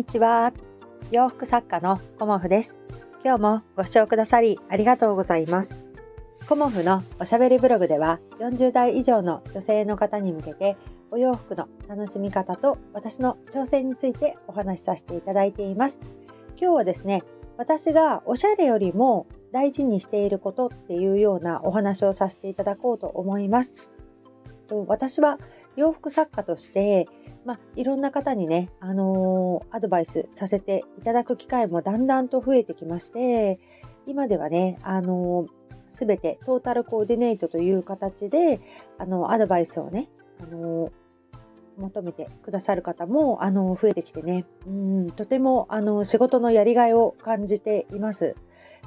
にちは。洋服作家のコモフです。今日もご視聴くださりありがとうございます。コモフのおしゃべりブログでは40代以上の女性の方に向けてお洋服の楽しみ方と私の挑戦についてお話しさせていただいています。今日はですね、私がおしゃれよりも大事にしていることっていうようなお話をさせていただこうと思います。私は洋服作家としてまあ、いろんな方にね、あのー、アドバイスさせていただく機会もだんだんと増えてきまして、今ではね、あのー、全てトータルコーディネートという形で、あの、アドバイスをね、あの、求めてくださる方も、あの、増えてきてね、うん、とても、あの、仕事のやりがいを感じています。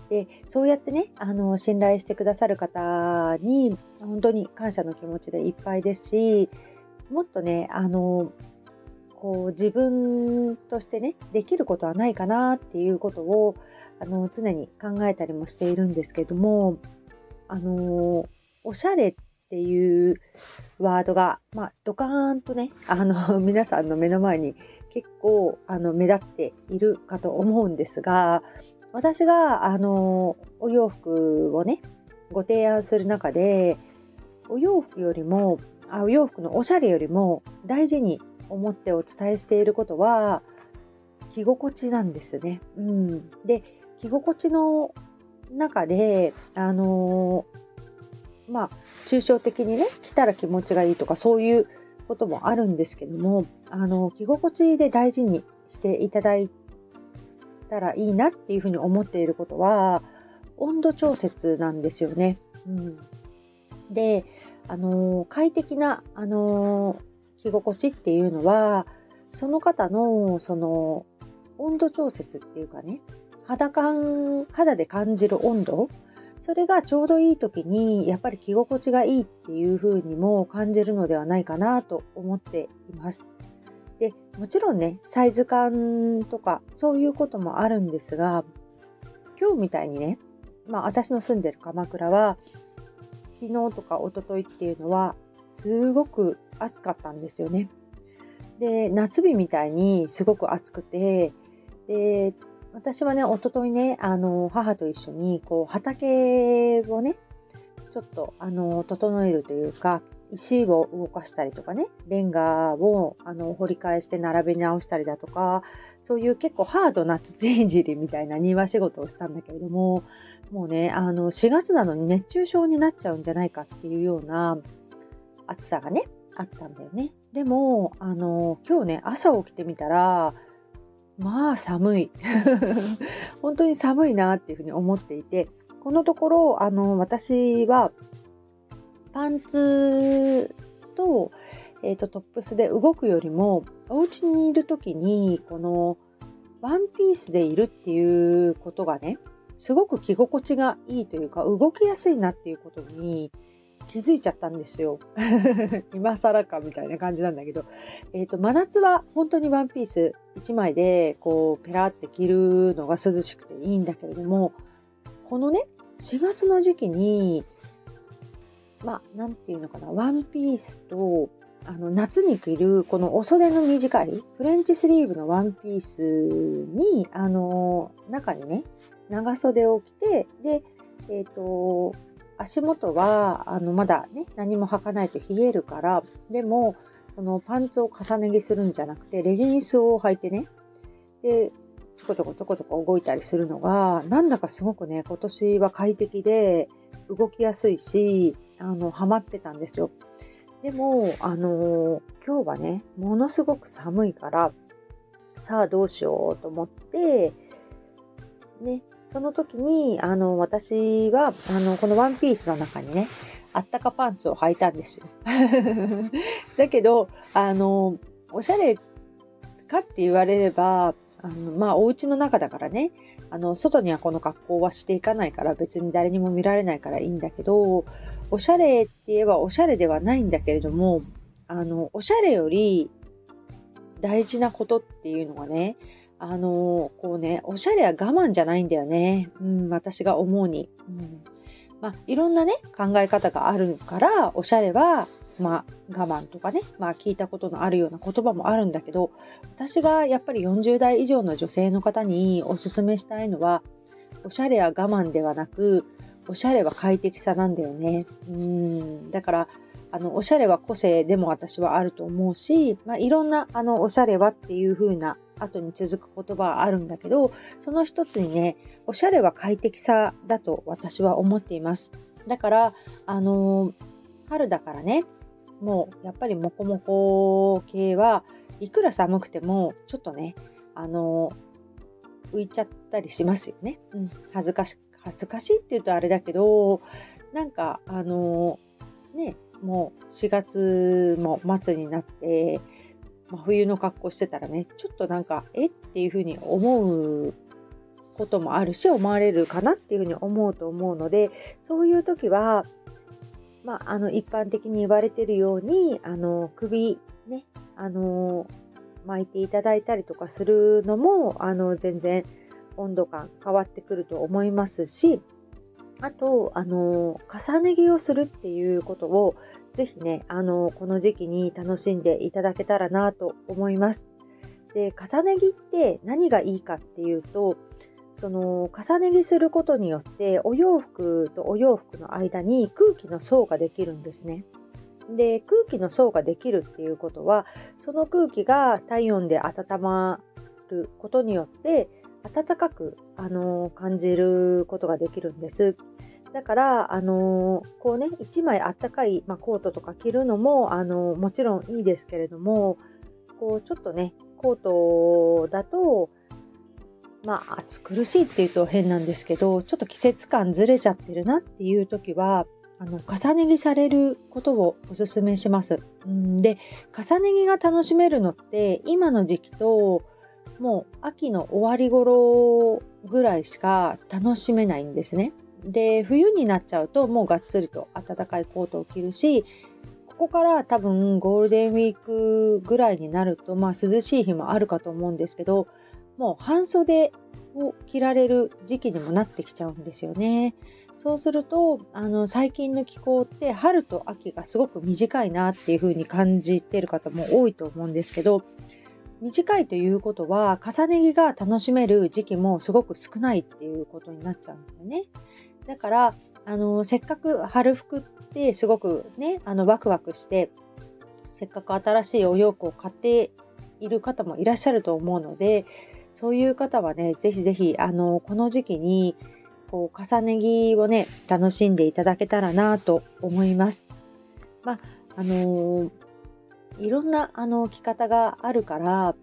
で、そうやってね、あの、信頼してくださる方に、本当に感謝の気持ちでいっぱいですし、もっとね、あの、こう自分としてね、できることはないかなっていうことを、あの、常に考えたりもしているんですけども、あの、おしゃれっていうワードが、まあ、ドカーンとね、あの、皆さんの目の前に結構、あの、目立っているかと思うんですが、私が、あの、お洋服をね、ご提案する中で、お洋服よりもお洋服のおしゃれよりも大事に思ってお伝えしていることは着心地なんですね。うん、で着心地の中であのー、まあ抽象的にね着たら気持ちがいいとかそういうこともあるんですけどもあの着心地で大事にしていただいたらいいなっていうふうに思っていることは温度調節なんですよね。うん、であの快適な、あの着心地っていうのはその方のその温度調節っていうかね肌感肌で感じる温度それがちょうどいい時にやっぱり着心地がいいっていう風にも感じるのではないかなと思っています。でもちろんねサイズ感とかそういうこともあるんですが今日みたいにねまあ私の住んでる鎌倉は昨日とか一昨日っていうのはすごく暑かったんですよね。で、夏日みたいにすごく暑くて、で、私はね、一昨日ね、あの、母と一緒に、こう、畑をね、ちょっと、あの、整えるというか、石を動かしたりとかね、レンガをあの掘り返して並べ直したりだとか、そういう結構ハードな土いじりみたいな庭仕事をしたんだけれども、もうね、あの4月なのに熱中症になっちゃうんじゃないかっていうような暑さがね、あったんだよね。でも、あの、今日ね、朝起きてみたら、まあ寒い。本当に寒いなっていうふうに思っていて、このところ、あの、私はパンツと,、えーと、トップスで動くよりもお家にいる時にこのワンピースでいるっていうことがねすごく着心地がいいというか動きやすいなっていうことに気づいちゃったんですよ。今更かみたいな感じなんだけど、えーと、真夏は本当にワンピース1枚でこうペラって着るのが涼しくていいんだけれどもこのね4月の時期にまあ、なんていうのかな、ワンピースと、あの、夏に着る、このお袖の短い、フレンチスリーブのワンピースに、あの、中にね、長袖を着て、で、えっ、ー、と、足元は、あの、まだね、何も履かないと冷えるから、でも、そのパンツを重ね着するんじゃなくて、レギンスを履いてね、で、ちょこちょこちょこちょこ動いたりするのが、なんだかすごくね、今年は快適で、動きやすいし、あの、ハマってたんですよ。でも、あの今日はね、ものすごく寒いから、さあどうしようと思って、ね、その時に、あの、私は、あの、このワンピースの中にね、あったかパンツを履いたんですよ。だけど、あの、おしゃれかって言われれば、あのまあ、お家の中だからね、あの、外にはこの格好はしていかないから別に誰にも見られないからいいんだけど、おしゃれって言えばおしゃれではないんだけれども、あの、おしゃれより大事なことっていうのがね、あの、こうね、おしゃれは我慢じゃないんだよね。うん、私が思うに。うんまあ、いろんなね、考え方があるから、おしゃれはまあ、我慢とかね、まあ、聞いたことのあるような言葉もあるんだけど私がやっぱり40代以上の女性の方におすすめしたいのはおしゃれや我慢ではなくおしゃれは快適さなんだよね。うんだからあのおしゃれは個性でも私はあると思うし、まあ、いろんなあのおしゃれはっていう風な後に続く言葉はあるんだけどその一つにねおしゃれは快適さだと私は思っています。だからあの春だからねもうやっぱりモコモコ系はいくら寒くてもちょっとねあの浮いちゃったりしますよね。うん、恥ずかし恥ずかしいって言うとあれだけどなんかあのねもう4月も末になって、まあ、冬の格好してたらねちょっとなんかえっていうふうに思うこともあるし思われるかなっていうふうに思うと思うのでそういう時はまあ、あの一般的に言われているようにあの首ねあの巻いていただいたりとかするのもあの全然温度感変わってくると思いますしあとあの重ね着をするっていうことをぜひねあのこの時期に楽しんでいただけたらなと思います。で重ね着って何がいいかっていうとその重ね着することによってお洋服とお洋服の間に空気の層ができるんですね。で空気の層ができるっていうことはその空気が体温で温まることによって暖かく、あの感じることができるんです。だから、あのこうね1枚あったかい、まあ、コートとか着るのも、あのもちろんいいですけれどもこうちょっとねコートだとまあ、暑苦しいっていうと変なんですけど、ちょっと季節感ずれちゃってるなっていう時は、あの重ね着されることをおすすめします。んで、重ね着が楽しめるのって今の時期ともう秋の終わり頃ぐらいしか楽しめないんですね。で、冬になっちゃうともうがっつりと暖かいコートを着るし、ここから多分ゴールデンウィークぐらいになると、まあ涼しい日もあるかと思うんですけど、もう半袖を着られる時期にもなってきちゃうんですよね。そうするとあの最近の気候って春と秋がすごく短いなっていう風に感じている方も多いと思うんですけど短いということは重ね着が楽しめる時期もすごく少ないっていうことになっちゃうんだよね。だからあのせっかく春服ってすごくねあのワクワクしてせっかく新しいお洋服を買っている方もいらっしゃると思うのでそういう方はね、ぜひぜひ、あの、この時期に、こう、重ね着をね、楽しんでいただけたらなと思います。まあ、あのー、いろんな、あの、着方があるから、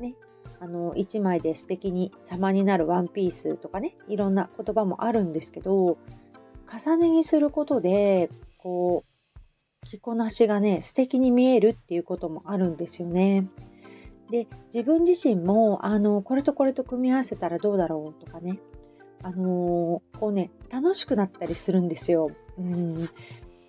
ね、あの、1枚で素敵に様になるワンピースとかね、いろんな言葉もあるんですけど、重ね着することで、こう、着こなしがね、素敵に見えるっていうこともあるんですよね。で自分自身もあのこれとこれと組み合わせたらどうだろうとかねあのこうね楽しくなったりするんですよ。うん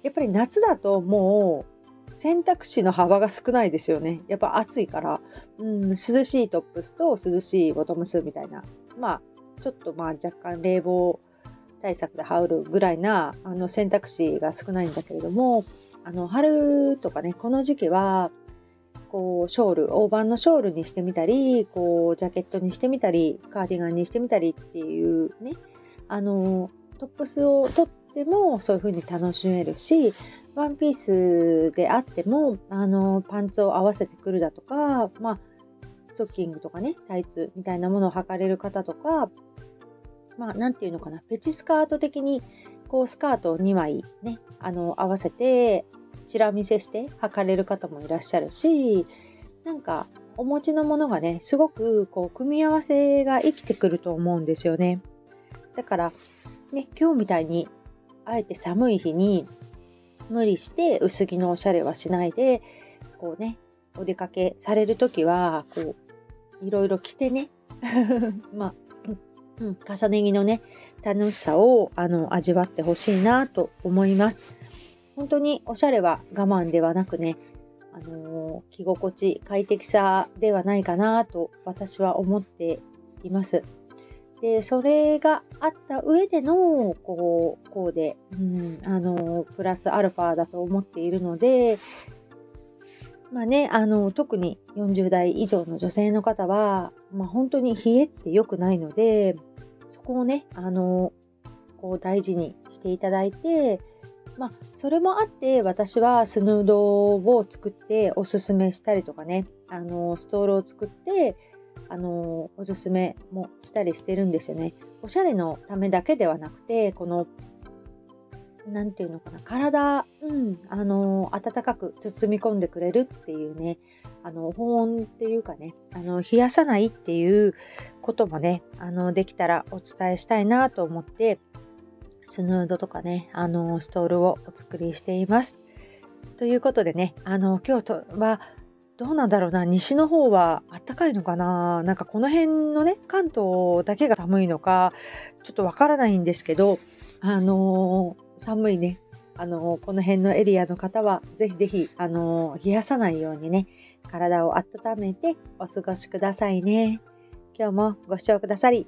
やっぱり夏だともう選択肢の幅が少ないですよね。やっぱ暑いから、うん、涼しいトップスと涼しいボトムスみたいな。まあ、ちょっとまあ若干冷房対策で羽織るぐらいなあの選択肢が少ないんだけれども、あの春とかね、この時期はこうショール大判のショールにしてみたりこうジャケットにしてみたりカーディガンにしてみたりっていうね。あのトップスを取ってもそういう風に楽しめるしワンピースであってもあのパンツを合わせてくるだとかまあストッキングとかねタイツみたいなものを履かれる方とかまあ何て言うのかなペチスカート的にこうスカートを2枚ねあの合わせてチラ見せして履かれる方もいらっしゃるしなんかお持ちのものがねすごくこう組み合わせが生きてくると思うんですよねだからね今日みたいにあえて寒い日に無理して薄着のおしゃれはしないでこうねお出かけされる時はこういろいろ着てね まあ、うん、重ね着のね楽しさをあの味わってほしいなと思います。本当におしゃれは我慢ではなくね、あのー、着心地、快適さではないかなと私は思っています。で、それがあった上での、こう、こうで、うん、あの、プラスアルファだと思っているので、まあね、あの、特に40代以上の女性の方は、まあ本当に冷えって良くないので、そこをね、あの、こう大事にしていただいて、まあ、それもあって私はスヌードを作っておすすめしたりとかねあのストールを作ってあのおすすめもしたりしてるんですよね。おしゃれのためだけではなくてこの何て言うのかな体、うん、あの温かく包み込んでくれるっていうねあの保温っていうかねあの冷やさないっていうこともねあのできたらお伝えしたいなと思ってスヌードとかね、あの、ストールをお作りしています。ということでね、あの、京都は、どうなんだろうな、西の方はあったかいのかななんかこの辺のね、関東だけが寒いのか、ちょっとわからないんですけど、あの、寒いね、あの、この辺のエリアの方は、ぜひぜひ、あの、冷やさないようにね、体を温めてお過ごしくださいね。今日もご視聴くださり、